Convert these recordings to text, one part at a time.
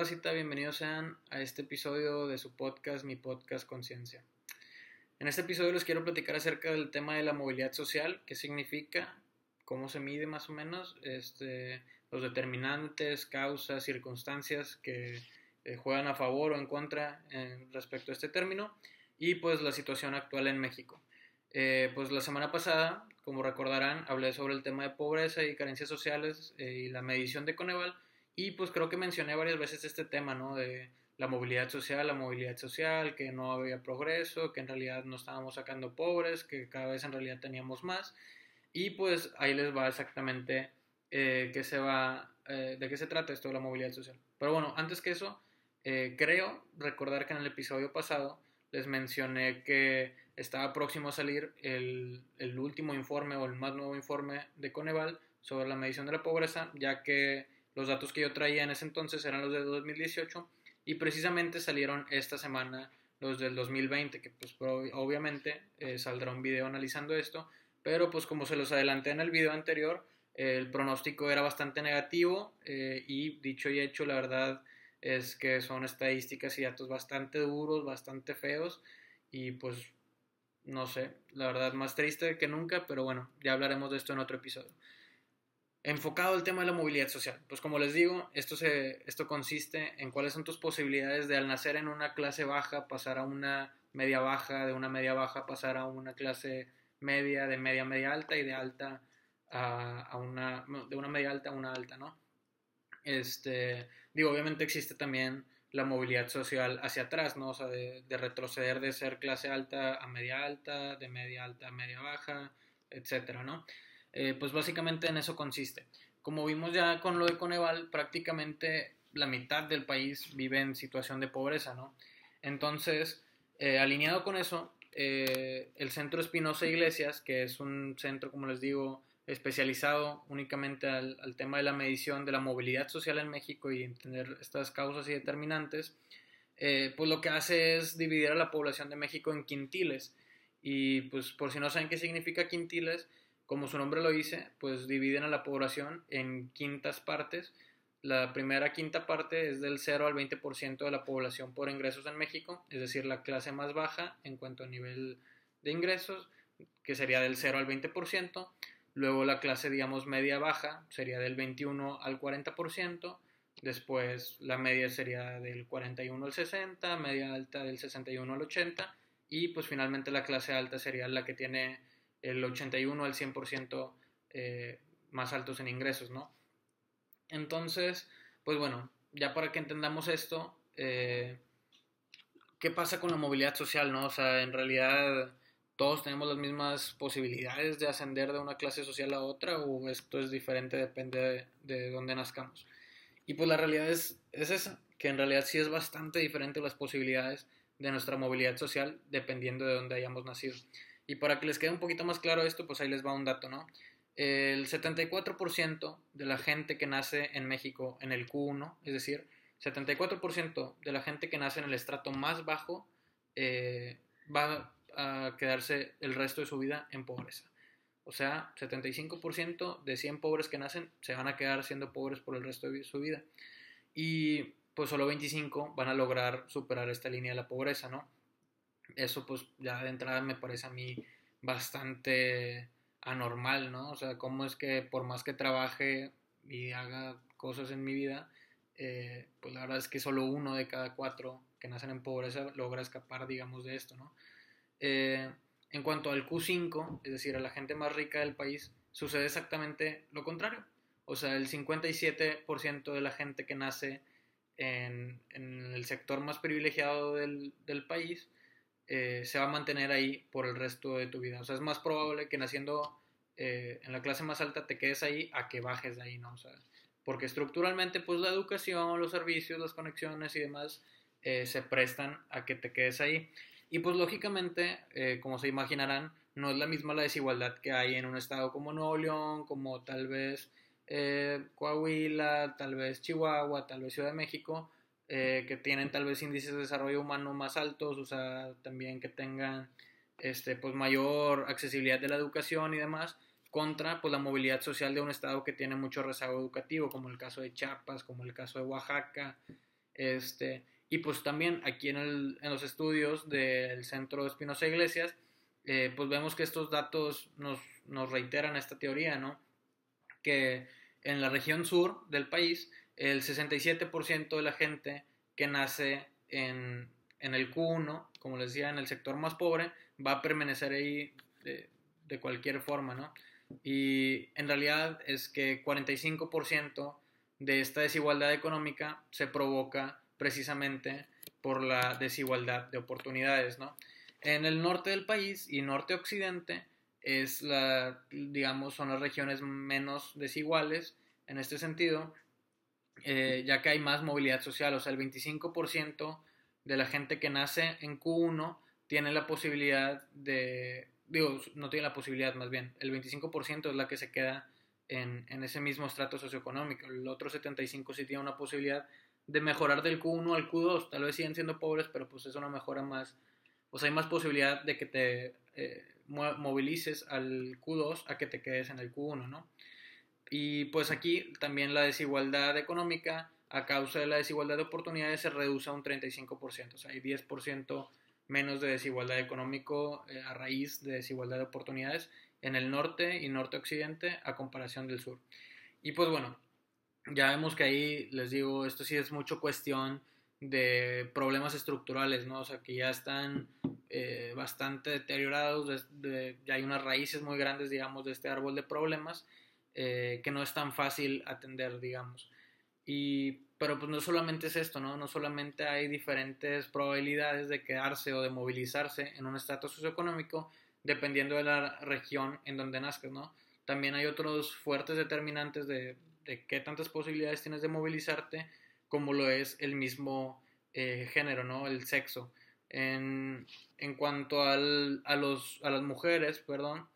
¿Qué tal, Racita? Bienvenidos sean a este episodio de su podcast, mi podcast Conciencia. En este episodio les quiero platicar acerca del tema de la movilidad social, qué significa, cómo se mide más o menos, este, los determinantes, causas, circunstancias que eh, juegan a favor o en contra eh, respecto a este término y pues la situación actual en México. Eh, pues la semana pasada, como recordarán, hablé sobre el tema de pobreza y carencias sociales y la medición de Coneval y pues creo que mencioné varias veces este tema, ¿no? De la movilidad social, la movilidad social, que no había progreso, que en realidad no estábamos sacando pobres, que cada vez en realidad teníamos más. Y pues ahí les va exactamente eh, qué se va, eh, de qué se trata esto de la movilidad social. Pero bueno, antes que eso, eh, creo recordar que en el episodio pasado les mencioné que estaba próximo a salir el, el último informe o el más nuevo informe de Coneval sobre la medición de la pobreza, ya que los datos que yo traía en ese entonces eran los de 2018 y precisamente salieron esta semana los del 2020, que pues obviamente eh, saldrá un video analizando esto, pero pues como se los adelanté en el video anterior, el pronóstico era bastante negativo eh, y dicho y hecho, la verdad es que son estadísticas y datos bastante duros, bastante feos y pues no sé, la verdad más triste que nunca, pero bueno, ya hablaremos de esto en otro episodio enfocado al tema de la movilidad social. Pues como les digo, esto, se, esto consiste en cuáles son tus posibilidades de al nacer en una clase baja pasar a una media baja, de una media baja pasar a una clase media, de media media alta y de alta a, una, de una media alta a una alta, ¿no? Este, digo, obviamente existe también la movilidad social hacia atrás, ¿no? O sea, de, de retroceder de ser clase alta a media alta, de media alta a media baja, etcétera, ¿no? Eh, pues básicamente en eso consiste. Como vimos ya con lo de Coneval, prácticamente la mitad del país vive en situación de pobreza, ¿no? Entonces, eh, alineado con eso, eh, el Centro Espinosa Iglesias, que es un centro, como les digo, especializado únicamente al, al, tema de la medición de la movilidad social en México y entender estas causas y determinantes, pues lo que hace es dividir a la población de México en quintiles. Y pues por si no saben qué significa quintiles, como su nombre lo dice, pues dividen a la población en quintas partes. La primera quinta parte es del 0 al 20% de la población por ingresos en México, es decir, la clase más baja en cuanto a nivel de ingresos, que sería del 0 al 20%. Luego la clase, digamos, media baja sería del 21 al 40%. Después la media sería del 41 al 60, media alta del 61 al 80 y pues finalmente la clase alta sería la que tiene el 81 al 100% eh, más altos en ingresos, ¿no? Entonces, pues bueno, ya para que entendamos esto, eh, ¿qué pasa con la movilidad social, no? O sea, en realidad todos tenemos las mismas posibilidades de ascender de una clase social a otra o esto es diferente, depende de, de dónde nazcamos. Y pues la realidad es, es esa, que en realidad sí es bastante diferente las posibilidades de nuestra movilidad social dependiendo de dónde hayamos nacido. Y para que les quede un poquito más claro esto, pues ahí les va un dato, ¿no? El 74% de la gente que nace en México en el Q1, es decir, 74% de la gente que nace en el estrato más bajo eh, va a quedarse el resto de su vida en pobreza. O sea, 75% de 100 pobres que nacen se van a quedar siendo pobres por el resto de su vida. Y pues solo 25 van a lograr superar esta línea de la pobreza, ¿no? Eso pues ya de entrada me parece a mí bastante anormal, ¿no? O sea, cómo es que por más que trabaje y haga cosas en mi vida, eh, pues la verdad es que solo uno de cada cuatro que nacen en pobreza logra escapar, digamos, de esto, ¿no? Eh, en cuanto al Q5, es decir, a la gente más rica del país, sucede exactamente lo contrario. O sea, el 57% de la gente que nace en, el sector más privilegiado del país eh, se va a mantener ahí por el resto de tu vida. O sea, es más probable que naciendo eh, en la clase más alta te quedes ahí a que bajes de ahí, ¿no? O sea, porque estructuralmente, pues la educación, los servicios, las conexiones y demás eh, se prestan a que te quedes ahí. Y pues lógicamente, como se imaginarán, no es la misma la desigualdad que hay en un estado como Nuevo León, como tal vez Coahuila, tal vez Chihuahua, tal vez Ciudad de México, eh, que tienen tal vez índices de desarrollo humano más altos, o sea, también que tengan este, pues mayor accesibilidad de la educación y demás, contra pues, la movilidad social de un estado que tiene mucho rezago educativo, como el caso de Chiapas, como el caso de Oaxaca, este, y pues también aquí en, el, en los estudios del Centro Espinosa Iglesias, eh, pues vemos que estos datos nos, nos reiteran esta teoría, ¿no? Que en la región sur del país, el 67% de la gente que nace en, en, el Q1, como les decía, en el sector más pobre, va a permanecer ahí de, de cualquier forma, ¿no? Y en realidad es que 45% de esta desigualdad económica se provoca precisamente por la desigualdad de oportunidades, ¿no? En el norte del país y norte-occidente es la, digamos, son las regiones menos desiguales en este sentido, eh, ya que hay más movilidad social, o sea, el 25% de la gente que nace en Q1 tiene la posibilidad de digo, no tiene la posibilidad más bien, el 25% es la que se queda en, en, ese mismo estrato socioeconómico, el otro 75% sí tiene una posibilidad de mejorar del Q1 al Q2, tal vez siguen siendo pobres, pero pues es una mejora más, o sea, hay más posibilidad de que te eh, movilices al Q2 a que te quedes en el Q1, ¿no? Y pues aquí también la desigualdad económica a causa de la desigualdad de oportunidades se reduce a un 35%, o sea, hay 10% menos de desigualdad económico eh, a raíz de desigualdad de oportunidades en el norte y norte-occidente a comparación del sur. Y pues bueno, ya vemos que ahí, les digo, esto sí es mucho cuestión de problemas estructurales, ¿no? O sea, que ya están eh, bastante deteriorados, ya hay unas raíces muy grandes, digamos, de este árbol de problemas eh, que no es tan fácil atender, digamos. Y pero pues no solamente es esto, ¿no? No solamente hay diferentes probabilidades de quedarse o de movilizarse en un estatus socioeconómico dependiendo de la región en donde nazcas, ¿no? También hay otros fuertes determinantes de, de qué tantas posibilidades tienes de movilizarte, como lo es el mismo eh, género, ¿no? El sexo. En, en cuanto al, a, los, a las mujeres, perdón,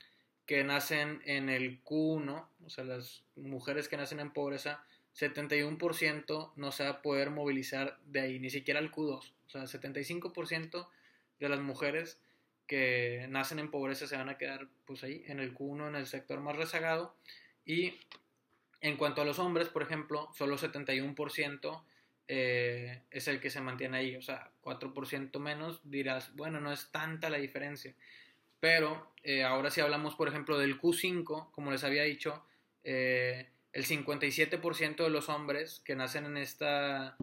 que nacen en el Q1, o sea, las mujeres que nacen en pobreza, 71% no se va a poder movilizar de ahí, ni siquiera al Q2. O sea, 75% de las mujeres que nacen en pobreza se van a quedar pues ahí, en el Q1, en el sector más rezagado. Y en cuanto a los hombres, por ejemplo, solo 71% eh, es el que se mantiene ahí. O sea, 4% menos, dirás, bueno, no es tanta la diferencia. Pero eh, ahora si hablamos, por ejemplo, del Q5, como les había dicho, eh, el 57% de los hombres que nacen en esta,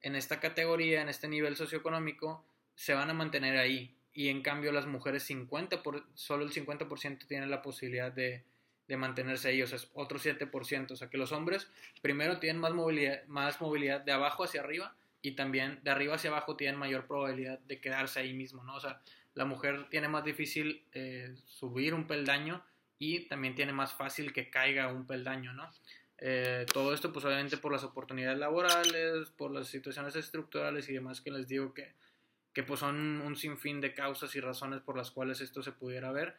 en esta categoría, en este nivel socioeconómico, se van a mantener ahí. Y en cambio las mujeres 50 por, solo el 50% tienen la posibilidad de, de, mantenerse ahí, o sea, es otro 7%. O sea que los hombres primero tienen más movilidad, más movilidad de abajo hacia arriba y también de arriba hacia abajo tienen mayor probabilidad de quedarse ahí mismo, ¿no? O sea, la mujer tiene más difícil eh, subir un peldaño y también tiene más fácil que caiga un peldaño, ¿no? Eh, todo esto pues obviamente por las oportunidades laborales, por las situaciones estructurales y demás que les digo que, que pues son un sinfín de causas y razones por las cuales esto se pudiera ver,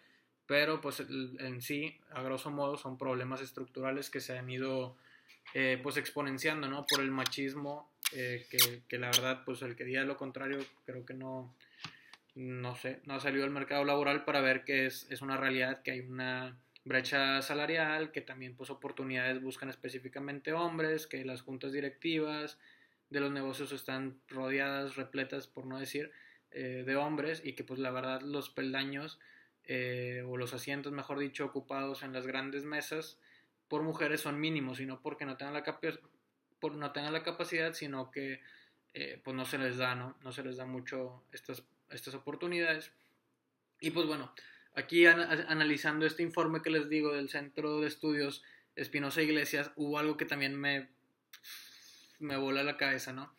pero pues en sí, a grosso modo, son problemas estructurales que se han ido eh, pues exponenciando, ¿no? Por el machismo, eh, que, que, la verdad pues el que diga lo contrario creo que no, no sé, no ha salido al mercado laboral para ver que es, es una realidad, que hay una brecha salarial, que también pues oportunidades buscan específicamente hombres, que las juntas directivas de los negocios están rodeadas, repletas, por no decir, eh, de hombres y que pues la verdad los peldaños eh, o los asientos, mejor dicho, ocupados en las grandes mesas por mujeres son mínimos y no porque no tengan la, por no tengan la capacidad, sino que eh, pues no se les da, ¿no? No se les da mucho estas estas oportunidades. Y pues bueno, aquí analizando este informe que les digo del Centro de Estudios Espinosa Iglesias, hubo algo que también me, me voló la cabeza, ¿no?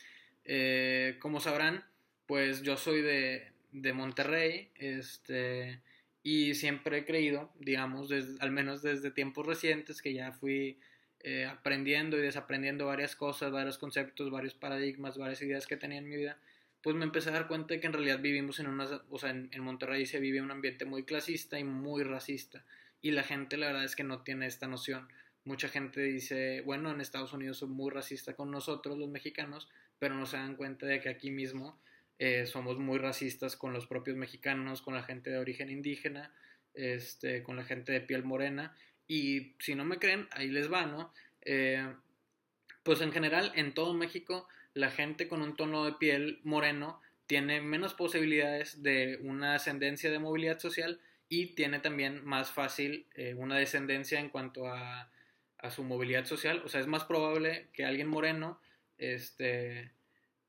Eh, como sabrán, pues yo soy de, de Monterrey, este, y siempre he creído, digamos, al menos desde tiempos recientes, que ya fui eh, aprendiendo y desaprendiendo varias cosas, varios conceptos, varios paradigmas, varias ideas que tenía en mi vida, pues me empecé a dar cuenta de que en realidad vivimos en una, o sea, en, Monterrey se vive un ambiente muy clasista y muy racista. Y la gente la verdad es que no tiene esta noción. Mucha gente dice, bueno, en Estados Unidos son muy racistas con nosotros los mexicanos, pero no se dan cuenta de que aquí mismo eh, somos muy racistas con los propios mexicanos, con la gente de origen indígena, este, con la gente de piel morena. Y si no me creen, ahí les va, ¿no? Eh, pues en general, en todo México, la gente con un tono de piel moreno tiene menos posibilidades de una ascendencia de movilidad social y tiene también más fácil eh, una descendencia en cuanto a, su movilidad social. O sea, es más probable que alguien moreno este,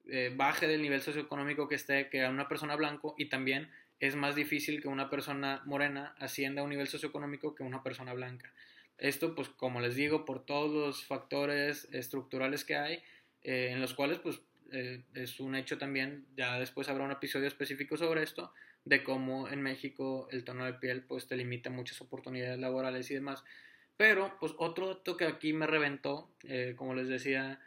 eh, baje del nivel socioeconómico que esté que a una persona blanco y también es más difícil que una persona morena ascienda a un nivel socioeconómico que una persona blanca. Esto, pues, como les digo, por todos los factores estructurales que hay, eh, en los cuales, pues, eh, es un hecho también, ya después habrá un episodio específico sobre esto, de cómo en México el tono de piel, pues, te limita muchas oportunidades laborales y demás. Pero, pues, otro dato que aquí me reventó, eh, como les decía,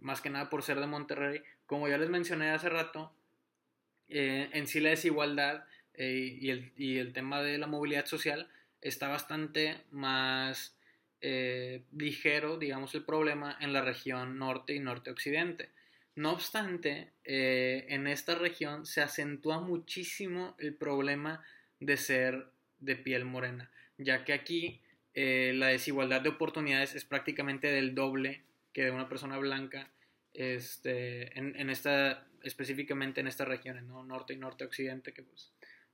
más que nada por ser de Monterrey, como ya les mencioné hace rato, en sí la desigualdad y el, y el tema de la movilidad social, está bastante más eh, ligero, digamos, el problema en la región norte y norte-occidente. No obstante, eh, en esta región se acentúa muchísimo el problema de ser de piel morena, ya que aquí eh, la desigualdad de oportunidades es prácticamente del doble que de una persona blanca este, en, esta, específicamente en estas regiones, ¿no? norte y norte-occidente, que pues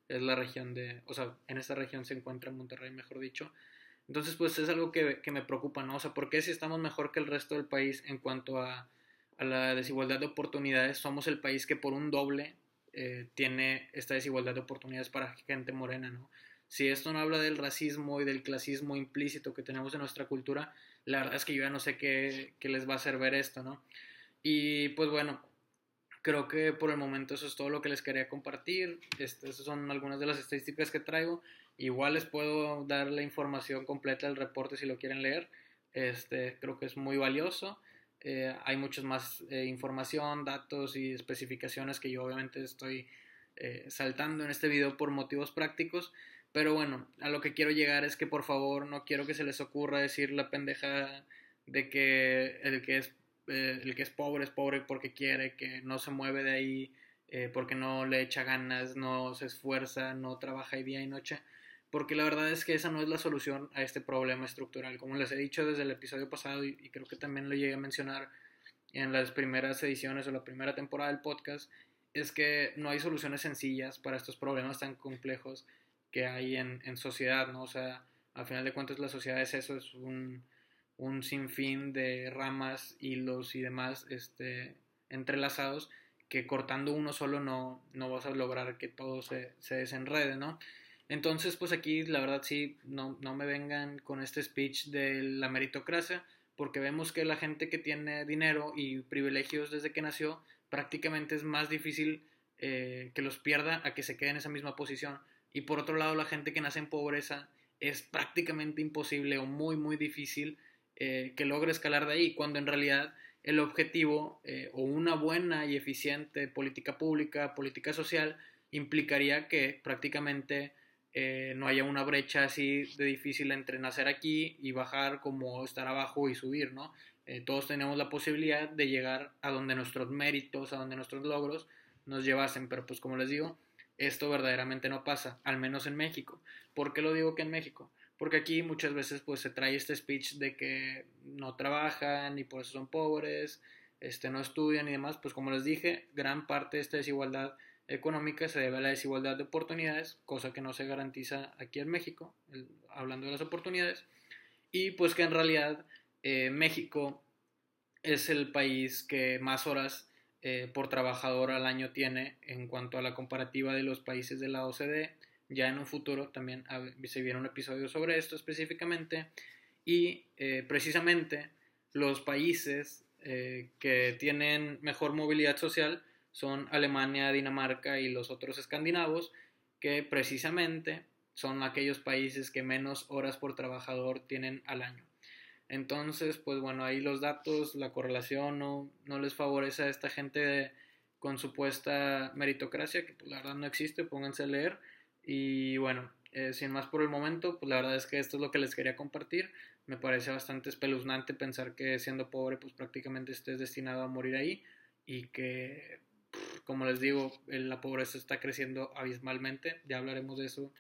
es la región de, o sea, en esta región se encuentra Monterrey, mejor dicho. Entonces, pues es algo que, me preocupa, ¿no? O sea, ¿por qué si estamos mejor que el resto del país en cuanto a, la desigualdad de oportunidades, somos el país que por un doble eh, tiene esta desigualdad de oportunidades para gente morena, ¿no? Si esto no habla del racismo y del clasismo implícito que tenemos en nuestra cultura, la verdad es que yo ya no sé qué, qué les va a hacer ver esto, ¿no? Y pues bueno, creo que por el momento eso es todo lo que les quería compartir. Esas son algunas de las estadísticas que traigo. Igual les puedo dar la información completa del reporte si lo quieren leer. Este, creo que es muy valioso. Eh, hay muchas más eh, información, datos y especificaciones que yo obviamente estoy eh, saltando en este video por motivos prácticos. Pero bueno, a lo que quiero llegar es que por favor no quiero que se les ocurra decir la pendeja de que el que es eh, el que es pobre es pobre porque quiere, que no se mueve de ahí, porque no le echa ganas, no se esfuerza, no trabaja día y noche, porque la verdad es que esa no es la solución a este problema estructural. Como les he dicho desde el episodio pasado y, creo que también lo llegué a mencionar en las primeras ediciones o la primera temporada del podcast, es que no hay soluciones sencillas para estos problemas tan complejos que hay en, sociedad, ¿no? O sea, al final de cuentas la sociedad es eso, es un, un sinfín de ramas, hilos y demás este, entrelazados que cortando uno solo no, no vas a lograr que todo se, se, desenrede, ¿no? Entonces, pues aquí la verdad sí, no, no me vengan con este speech de la meritocracia, porque vemos que la gente que tiene dinero y privilegios desde que nació, prácticamente es más difícil eh, que los pierda a que se quede en esa misma posición. Y por otro lado, la gente que nace en pobreza es prácticamente imposible o muy, muy difícil eh, que logre escalar de ahí, cuando en realidad el objetivo eh, o una buena y eficiente política pública, política social, implicaría que prácticamente eh, no haya una brecha así de difícil entre nacer aquí y bajar como estar abajo y subir, ¿no? todos tenemos la posibilidad de llegar a donde nuestros méritos, a donde nuestros logros nos llevasen, pero pues como les digo, esto verdaderamente no pasa, al menos en México. ¿Por qué lo digo que en México? Porque aquí muchas veces pues se trae este speech de que no trabajan y por eso son pobres, este, no estudian y demás. Pues como les dije, gran parte de esta desigualdad económica se debe a la desigualdad de oportunidades, cosa que no se garantiza aquí en México, hablando de las oportunidades. Y pues que en realidad eh, México es el país que más horas eh, por trabajador al año tiene en cuanto a la comparativa de los países de la OCDE ya en un futuro también se viene un episodio sobre esto específicamente. Y eh, precisamente los países que tienen mejor movilidad social son Alemania, Dinamarca y los otros escandinavos, que precisamente son aquellos países que menos horas por trabajador tienen al año. Entonces, pues bueno, ahí los datos, la correlación no, no les favorece a esta gente con supuesta meritocracia, que pues, la verdad no existe, pónganse a leer. Y bueno, eh, sin más por el momento, pues la verdad es que esto es lo que les quería compartir. Me parece bastante espeluznante pensar que siendo pobre, pues prácticamente estés destinado a morir ahí y que, como les digo, la pobreza está creciendo abismalmente. Ya hablaremos de eso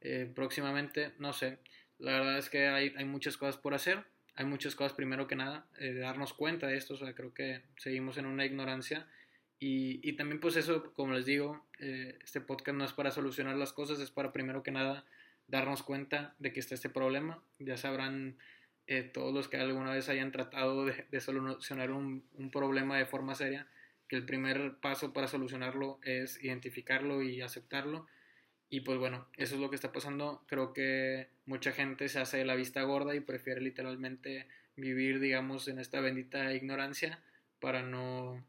eh, próximamente, no sé. La verdad es que hay, hay, muchas cosas por hacer. Hay muchas cosas, primero que nada, eh, darnos cuenta de esto. O sea, creo que seguimos en una ignorancia. Y, y también, pues eso, como les digo, eh, este podcast no es para solucionar las cosas, es para, primero que nada, darnos cuenta de que está este problema. Ya sabrán eh, todos los que alguna vez hayan tratado de, de solucionar un, un problema de forma seria, que el primer paso para solucionarlo es identificarlo y aceptarlo y pues bueno, eso es lo que está pasando. Creo que mucha gente se hace la vista gorda y prefiere literalmente vivir, digamos, en esta bendita ignorancia para no,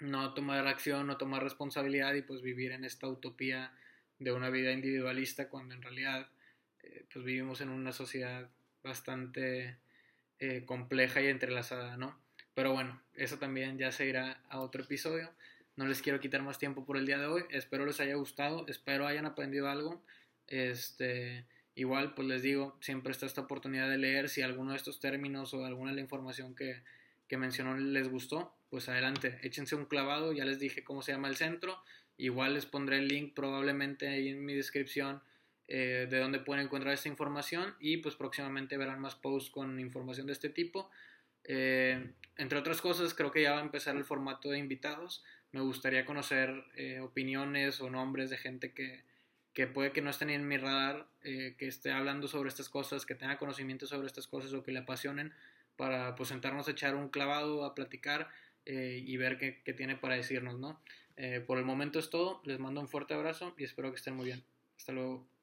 no tomar acción, no tomar responsabilidad y pues vivir en esta utopía de una vida individualista cuando en realidad eh, pues vivimos en una sociedad bastante eh, compleja y entrelazada, ¿no? Pero bueno, eso también ya se irá a otro episodio. No les quiero quitar más tiempo por el día de hoy. Espero les haya gustado, espero hayan aprendido algo. Este, igual, pues les digo, siempre está esta oportunidad de leer si alguno de estos términos o alguna de la información que, que mencionó les gustó, pues adelante, échense un clavado, ya les dije cómo se llama el centro, igual les pondré el link probablemente ahí en mi descripción eh, de dónde pueden encontrar esta información y pues próximamente verán más posts con información de este tipo. Eh, entre otras cosas, creo que ya va a empezar el formato de invitados me gustaría conocer eh, opiniones o nombres de gente que, que, puede que no estén en mi radar, eh, que esté hablando sobre estas cosas, que tenga conocimiento sobre estas cosas o que le apasionen, para pues sentarnos a echar un clavado, a platicar eh, y ver qué, qué, tiene para decirnos, ¿no? por el momento es todo, les mando un fuerte abrazo y espero que estén muy bien. Hasta luego.